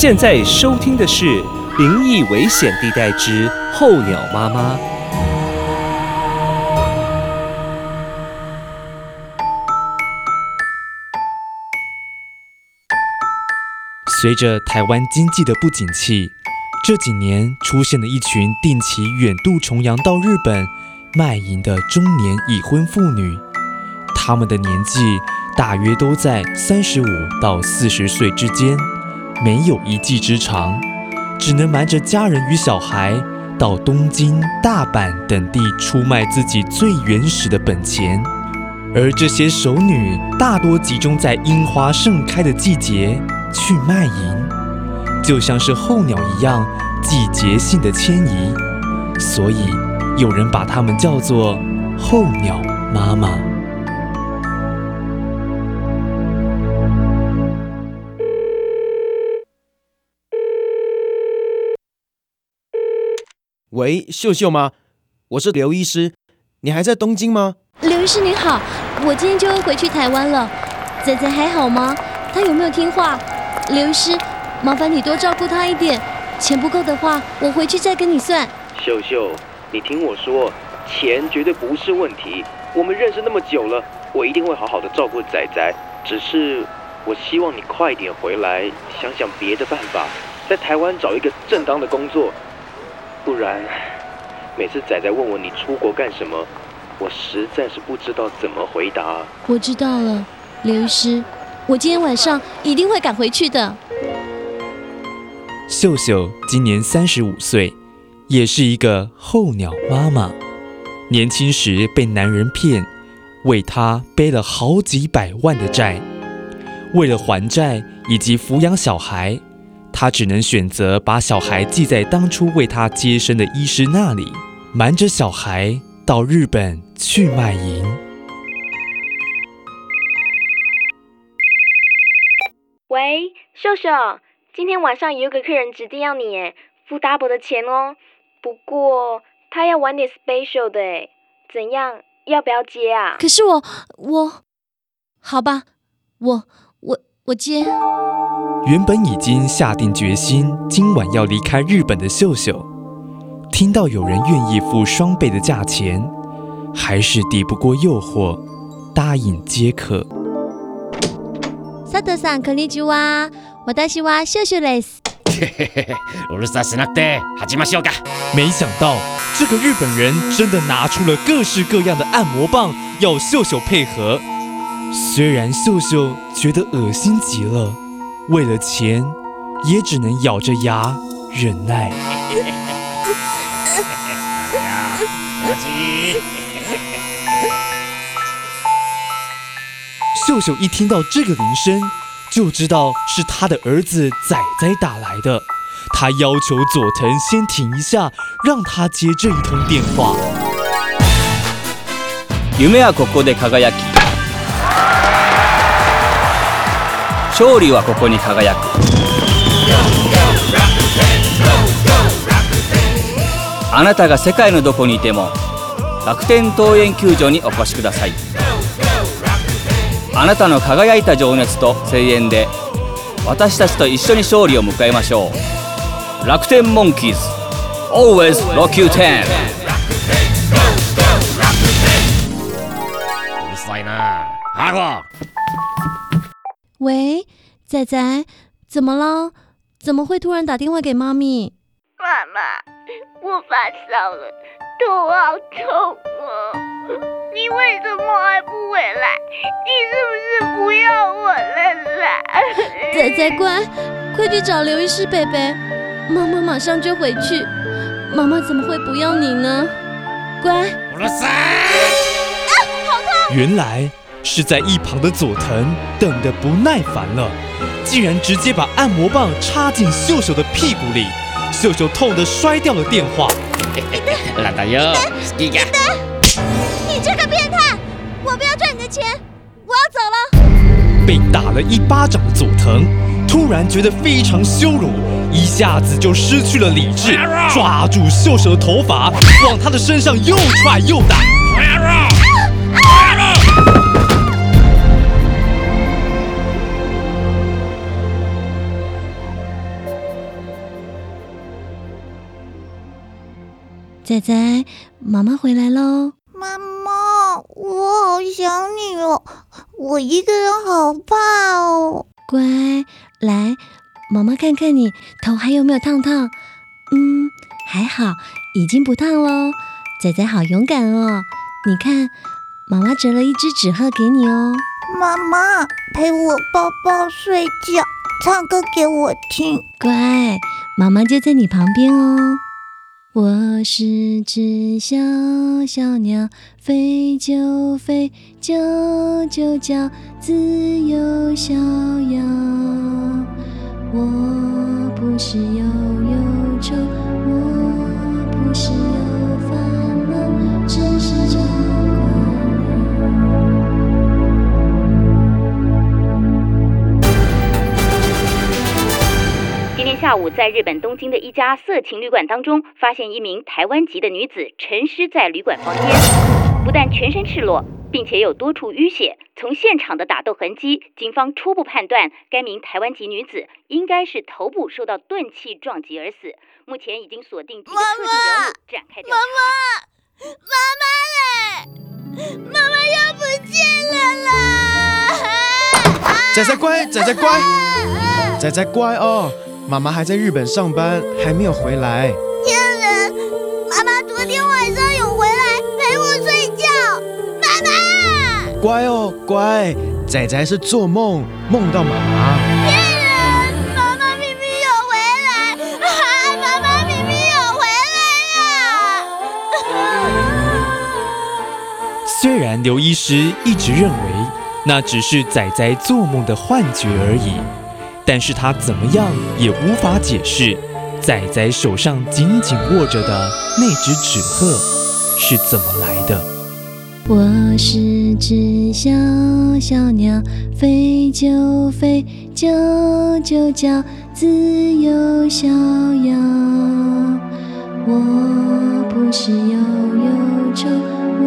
现在收听的是《灵异危险地带之候鸟妈妈》。随着台湾经济的不景气，这几年出现了一群定期远渡重洋到日本卖淫的中年已婚妇女，她们的年纪大约都在三十五到四十岁之间，没有一技之长，只能瞒着家人与小孩到东京、大阪等地出卖自己最原始的本钱。而这些熟女大多集中在樱花盛开的季节去卖淫，就像是候鸟一样季节性的迁移，所以有人把它们叫做候鸟妈妈。喂，秀秀吗？我是刘医师，你还在东京吗？刘医师您好，我今天就会回去台湾了。仔仔还好吗？他有没有听话？刘医师，麻烦你多照顾他一点。钱不够的话，我回去再跟你算。秀秀，你听我说，钱绝对不是问题。我们认识那么久了，我一定会好好的照顾仔仔。只是，我希望你快点回来，想想别的办法，在台湾找一个正当的工作。不然，每次仔仔问我你出国干什么，我实在是不知道怎么回答。我知道了，刘医师，我今天晚上一定会赶回去的。秀秀今年三十五岁，也是一个候鸟妈妈。年轻时被男人骗，为他背了好几百万的债。为了还债以及抚养小孩，她只能选择把小孩寄在当初为他接生的医师那里，瞒着小孩到日本去卖淫。喂，秀秀，今天晚上有一个客人指定要你诶，付 double 的钱哦。不过他要玩点 special 的诶，怎样？要不要接啊？可是我我，好吧，我我我接。原本已经下定决心今晚要离开日本的秀秀，听到有人愿意付双倍的价钱，还是抵不过诱惑，答应接客。佐藤さんこんにちは。私は秀秀です。うるさしなくて始めましょうか。没想到这个日本人真的拿出了各式各样的按摩棒，要秀秀配合。虽然秀秀觉得恶心极了， 为了钱，也只能咬着牙忍耐。気持ちいい。秀秀一听到这个铃声，就知道是他的儿子仔仔打来的。他要求佐藤先停一下，让他接这一通电话。夢はここで輝き 勝利はここに輝く。あなたが世界のどこにいても楽天桃園球場にお越しください。あなたの輝いた情熱と声援で私たちと一緒に勝利を迎えましょう。楽天モンキーズ。Always Rock You 10うるさいな。阿哥，喂，仔仔，怎么了？怎么会突然打电话给妈咪？妈妈，我发烧了，头好痛哦。你为什么还不回来？你是不是不要我了啦？仔仔乖，快去找刘医师贝贝，妈妈马上就回去。妈妈怎么会不要你呢？乖。原来是在一旁的佐藤等得不耐烦了，竟然直接把按摩棒插进秀秀的屁股里，秀秀痛得摔掉了电话。ラダよ好きか你这个变态！我不要赚你的钱，我要走了。被打了一巴掌的佐藤突然觉得非常羞辱，一下子就失去了理智，抓住秀秀的头发，往她的身上又踹又打。 仔仔，妈妈回来喽。妈妈，我好想你哦，我一个人好怕哦。乖，来，妈妈看看你头还有没有烫烫？嗯，还好，已经不烫喽。仔仔好勇敢哦！你看，妈妈折了一只纸鹤给你哦。妈妈陪我抱抱睡觉，唱歌给我听。乖，妈妈就在你旁边哦。我是只小小鸟，飞就飞，叫就叫，自由逍遥。我不是有在日本东京的一家色情旅馆当中，发现一名台湾籍的女子沉尸在旅馆房间，不但全身赤裸，并且有多处淤血。从现场的打斗痕迹，警方初步判断，该名台湾籍女子应该是头部受到钝器撞击而死。目前已经锁定几个特定人物，展开调查。妈妈，妈妈嘞，妈妈又不见了啦！仔仔乖，仔仔乖，仔仔乖哦。妈妈还在日本上班，还没有回来。骗人！妈妈昨天晚上有回来陪我睡觉。妈妈，乖哦，乖。仔仔是做梦梦到妈妈。骗人！妈妈明明有回来，啊，妈妈明明有回来呀！虽然刘医师一直认为那只是仔仔做梦的幻觉而已，但是他怎么样也无法解释仔仔手上紧紧握着的那只纸鹤是怎么来的。我是只小小鸟，飞就飞，叫就叫，自由逍遥。我不是忧忧愁，我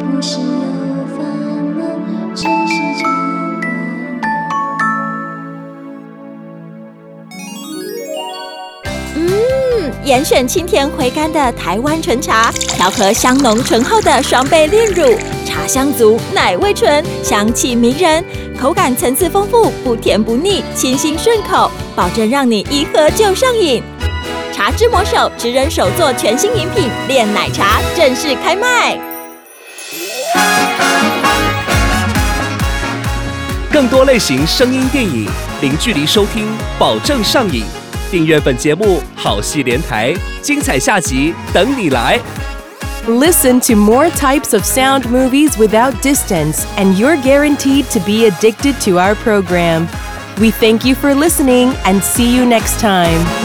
不是严选清甜回甘的台湾纯茶，调和香浓醇厚的双倍炼乳，茶香足，奶味纯，香气迷人，口感层次丰富，不甜不腻，清新顺口，保证让你一喝就上瘾。茶之魔手直人手做全新饮品炼奶茶正式开卖。更多类型声音电影，零距离收听，保证上瘾。订阅本节目，好戏连台，精彩下集等你来。 Listen to more types of sound movies without distance, and you're guaranteed to be addicted to our program. We thank you for listening and see you next time.